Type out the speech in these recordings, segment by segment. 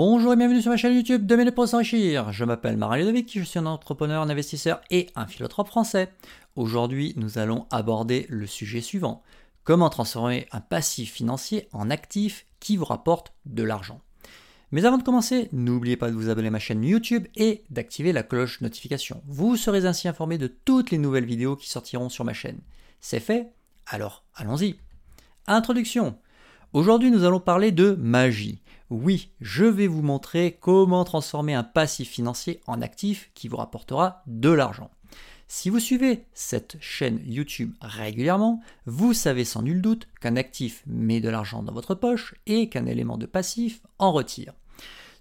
Bonjour et bienvenue sur ma chaîne YouTube de Minutes pour s'enrichir. Je m'appelle Marie Ludovic, je suis un entrepreneur, un investisseur et un philanthrope français. Aujourd'hui, nous allons aborder le sujet suivant. Comment transformer un passif financier en actif qui vous rapporte de l'argent. Mais avant de commencer, n'oubliez pas de vous abonner à ma chaîne YouTube et d'activer la cloche notification. Vous serez ainsi informé de toutes les nouvelles vidéos qui sortiront sur ma chaîne. C'est fait Alors allons-y. Introduction. Aujourd'hui, nous allons parler de magie. Oui, je vais vous montrer comment transformer un passif financier en actif qui vous rapportera de l'argent. Si vous suivez cette chaîne YouTube régulièrement, vous savez sans nul doute qu'un actif met de l'argent dans votre poche et qu'un élément de passif en retire.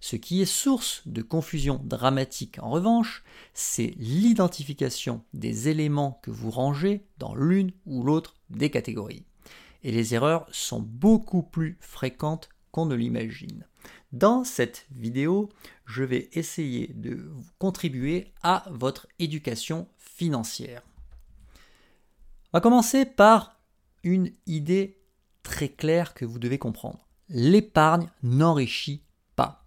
Ce qui est source de confusion dramatique en revanche, c'est l'identification des éléments que vous rangez dans l'une ou l'autre des catégories. Et les erreurs sont beaucoup plus fréquentes qu'on ne l'imagine. Dans cette vidéo, je vais essayer de contribuer à votre éducation financière. On va commencer par une idée très claire que vous devez comprendre. L'épargne n'enrichit pas.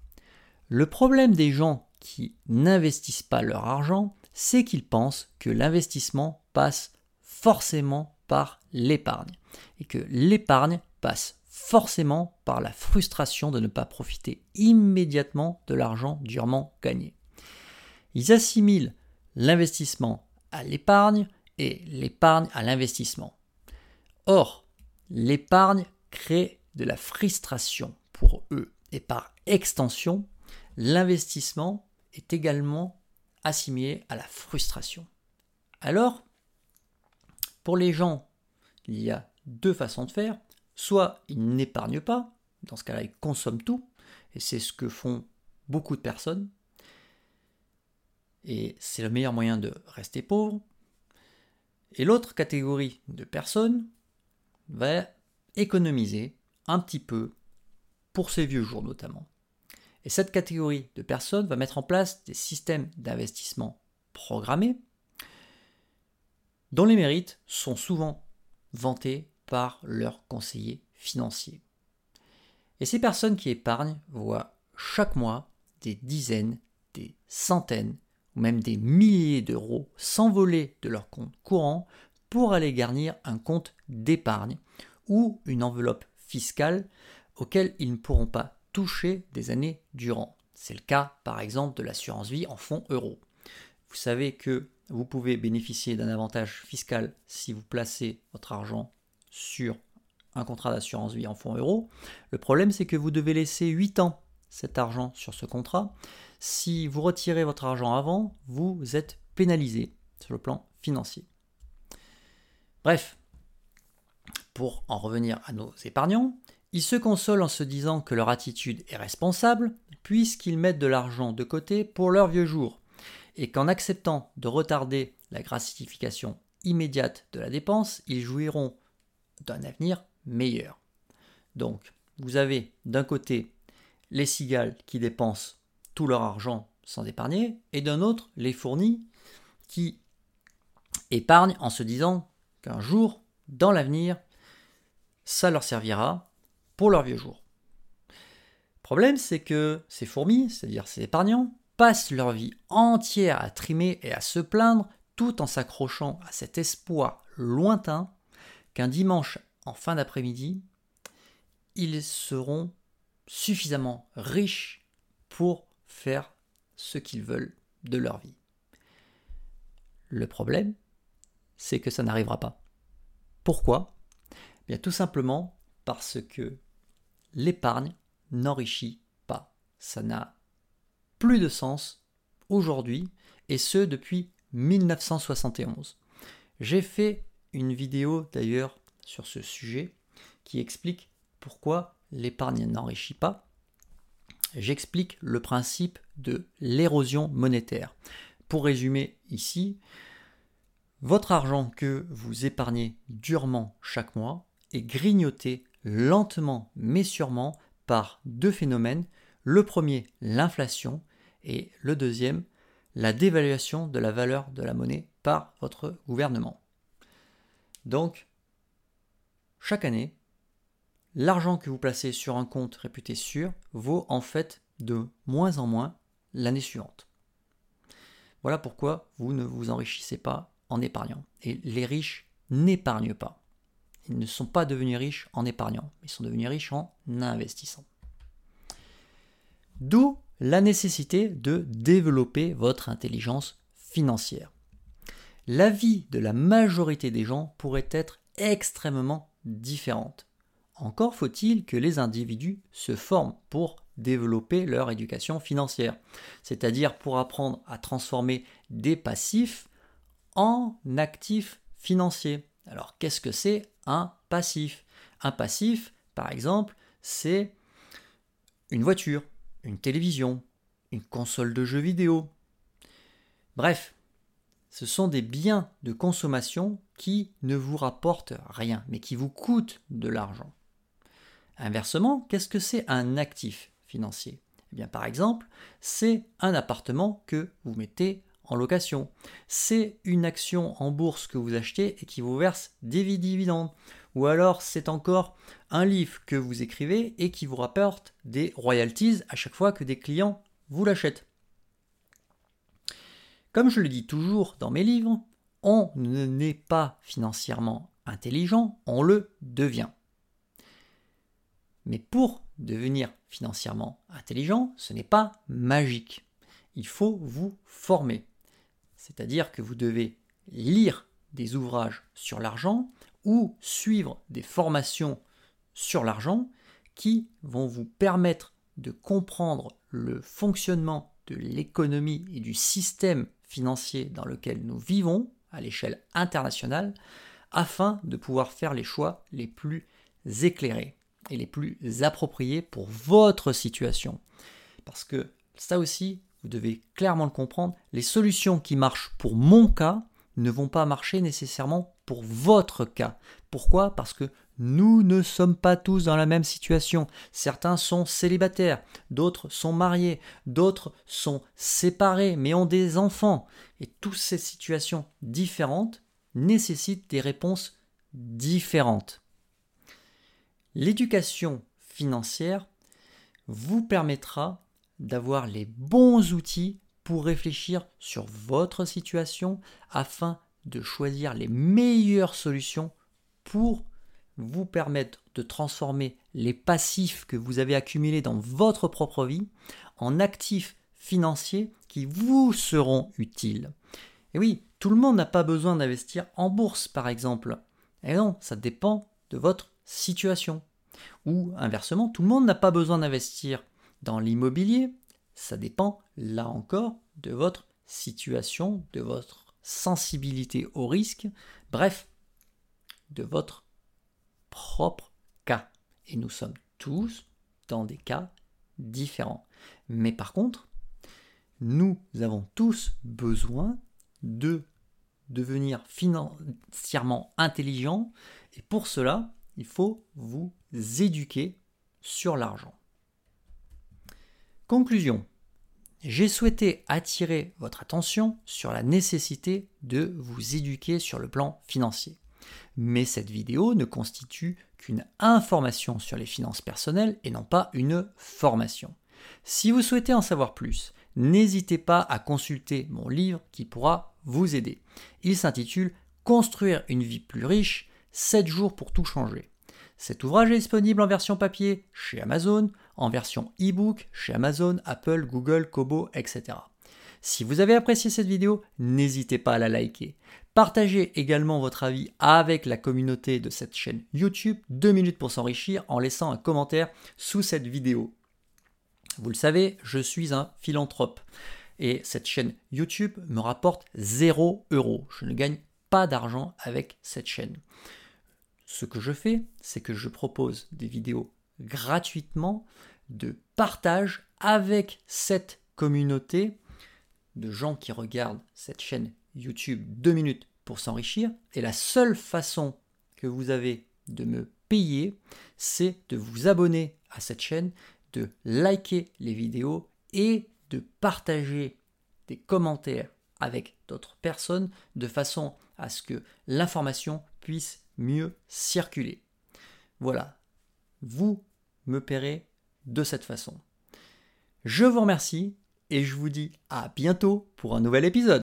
Le problème des gens qui n'investissent pas leur argent, c'est qu'ils pensent que l'investissement passe forcément par l'épargne et que l'épargne passe forcément par la frustration de ne pas profiter immédiatement de l'argent durement gagné. Ils assimilent l'investissement à l'épargne et l'épargne à l'investissement. Or, l'épargne crée de la frustration pour eux et par extension, l'investissement est également assimilé à la frustration. Alors, pour les gens, il y a deux façons de faire. Soit ils n'épargnent pas, dans ce cas-là ils consomment tout, et c'est ce que font beaucoup de personnes, et c'est le meilleur moyen de rester pauvre. Et l'autre catégorie de personnes va économiser un petit peu pour ses vieux jours notamment. Et cette catégorie de personnes va mettre en place des systèmes d'investissement programmés dont les mérites sont souvent vantés par leurs conseillers financiers. Et ces personnes qui épargnent voient chaque mois des dizaines, des centaines ou même des milliers d'euros s'envoler de leur compte courant pour aller garnir un compte d'épargne ou une enveloppe fiscale auquel ils ne pourront pas toucher des années durant. C'est le cas par exemple de l'assurance vie en fonds euros. Vous savez que vous pouvez bénéficier d'un avantage fiscal si vous placez votre argent sur un contrat d'assurance vie en fonds euros. Le problème, c'est que vous devez laisser 8 ans cet argent sur ce contrat. Si vous retirez votre argent avant, vous êtes pénalisé sur le plan financier. Bref, pour en revenir à nos épargnants, ils se consolent en se disant que leur attitude est responsable, puisqu'ils mettent de l'argent de côté pour leur vieux jour, et qu'en acceptant de retarder la gratification immédiate de la dépense, ils jouiront d'un avenir meilleur. Donc, vous avez d'un côté les cigales qui dépensent tout leur argent sans épargner, et d'un autre les fournis qui épargnent en se disant qu'un jour, dans l'avenir, ça leur servira pour leur vieux jour. Le problème, c'est que ces fourmis, c'est-à-dire ces épargnants, passent leur vie entière à trimer et à se plaindre tout en s'accrochant à cet espoir lointain qu'un dimanche en fin d'après-midi, ils seront suffisamment riches pour faire ce qu'ils veulent de leur vie. Le problème, c'est que ça n'arrivera pas. Pourquoi? Bien tout simplement parce que l'épargne n'enrichit pas. Ça n'a plus de sens aujourd'hui et ce depuis 1971. J'ai fait une vidéo d'ailleurs sur ce sujet qui explique pourquoi l'épargne n'enrichit pas. J'explique le principe de l'érosion monétaire. Pour résumer ici, votre argent que vous épargnez durement chaque mois est grignoté lentement mais sûrement par deux phénomènes. Le premier, l'inflation, et le deuxième, la dévaluation de la valeur de la monnaie par votre gouvernement. Donc, chaque année, l'argent que vous placez sur un compte réputé sûr vaut en fait de moins en moins l'année suivante. Voilà pourquoi vous ne vous enrichissez pas en épargnant. Et les riches n'épargnent pas. Ils ne sont pas devenus riches en épargnant, ils sont devenus riches en investissant. D'où la nécessité de développer votre intelligence financière. La vie de la majorité des gens pourrait être extrêmement différente. Encore faut-il que les individus se forment pour développer leur éducation financière, c'est-à-dire pour apprendre à transformer des passifs en actifs financiers. Alors qu'est-ce que c'est un passif? Un passif, par exemple, c'est une voiture, une télévision, une console de jeux vidéo. Bref, ce sont des biens de consommation qui ne vous rapportent rien, mais qui vous coûtent de l'argent. Inversement, qu'est-ce que c'est un actif financier? Eh bien, Par exemple, c'est un appartement que vous mettez en location. C'est une action en bourse que vous achetez et qui vous verse des dividendes. Ou alors c'est encore un livre que vous écrivez et qui vous rapporte des royalties à chaque fois que des clients vous l'achètent. Comme je le dis toujours dans mes livres, on n'est pas financièrement intelligent, on le devient. Mais pour devenir financièrement intelligent, ce n'est pas magique. Il faut vous former. C'est-à-dire que vous devez lire des ouvrages sur l'argent ou suivre des formations sur l'argent qui vont vous permettre de comprendre le fonctionnement de l'économie et du système financier dans lequel nous vivons à l'échelle internationale afin de pouvoir faire les choix les plus éclairés et les plus appropriés pour votre situation. Parce que ça aussi, vous devez clairement le comprendre, les solutions qui marchent pour mon cas ne vont pas marcher nécessairement pour votre cas. Pourquoi? Parce que nous ne sommes pas tous dans la même situation. Certains sont célibataires, d'autres sont mariés, d'autres sont séparés mais ont des enfants. Et toutes ces situations différentes nécessitent des réponses différentes. L'éducation financière vous permettra d'avoir les bons outils pour réfléchir sur votre situation afin de choisir les meilleures solutions pour vous permettre de transformer les passifs que vous avez accumulés dans votre propre vie en actifs financiers qui vous seront utiles. Et oui, tout le monde n'a pas besoin d'investir en bourse, par exemple. Et non, ça dépend de votre situation. Ou inversement, tout le monde n'a pas besoin d'investir dans l'immobilier. Ça dépend, là encore, de votre situation, de votre sensibilité au risque, bref, de votre propre cas. Et nous sommes tous dans des cas différents. Mais par contre, nous avons tous besoin de devenir financièrement intelligents et pour cela, il faut vous éduquer sur l'argent. Conclusion. J'ai souhaité attirer votre attention sur la nécessité de vous éduquer sur le plan financier. Mais cette vidéo ne constitue qu'une information sur les finances personnelles et non pas une formation. Si vous souhaitez en savoir plus, n'hésitez pas à consulter mon livre qui pourra vous aider. Il s'intitule Construire une vie plus riche, 7 jours pour tout changer. Cet ouvrage est disponible en version papier chez Amazon, en version e-book chez Amazon, Apple, Google, Kobo, etc. Si vous avez apprécié cette vidéo, n'hésitez pas à la liker. Partagez également votre avis avec la communauté de cette chaîne YouTube 2 minutes pour s'enrichir en laissant un commentaire sous cette vidéo. Vous le savez, je suis un philanthrope et cette chaîne YouTube me rapporte 0 euros. Je ne gagne pas d'argent avec cette chaîne. Ce que je fais, c'est que je propose des vidéos gratuitement de partage avec cette communauté de gens qui regardent cette chaîne YouTube 2 minutes pour s'enrichir. Et la seule façon que vous avez de me payer, c'est de vous abonner à cette chaîne, de liker les vidéos et de partager des commentaires avec d'autres personnes de façon à ce que l'information puisse mieux circuler. Voilà, vous me paierez de cette façon. Je vous remercie et je vous dis à bientôt pour un nouvel épisode.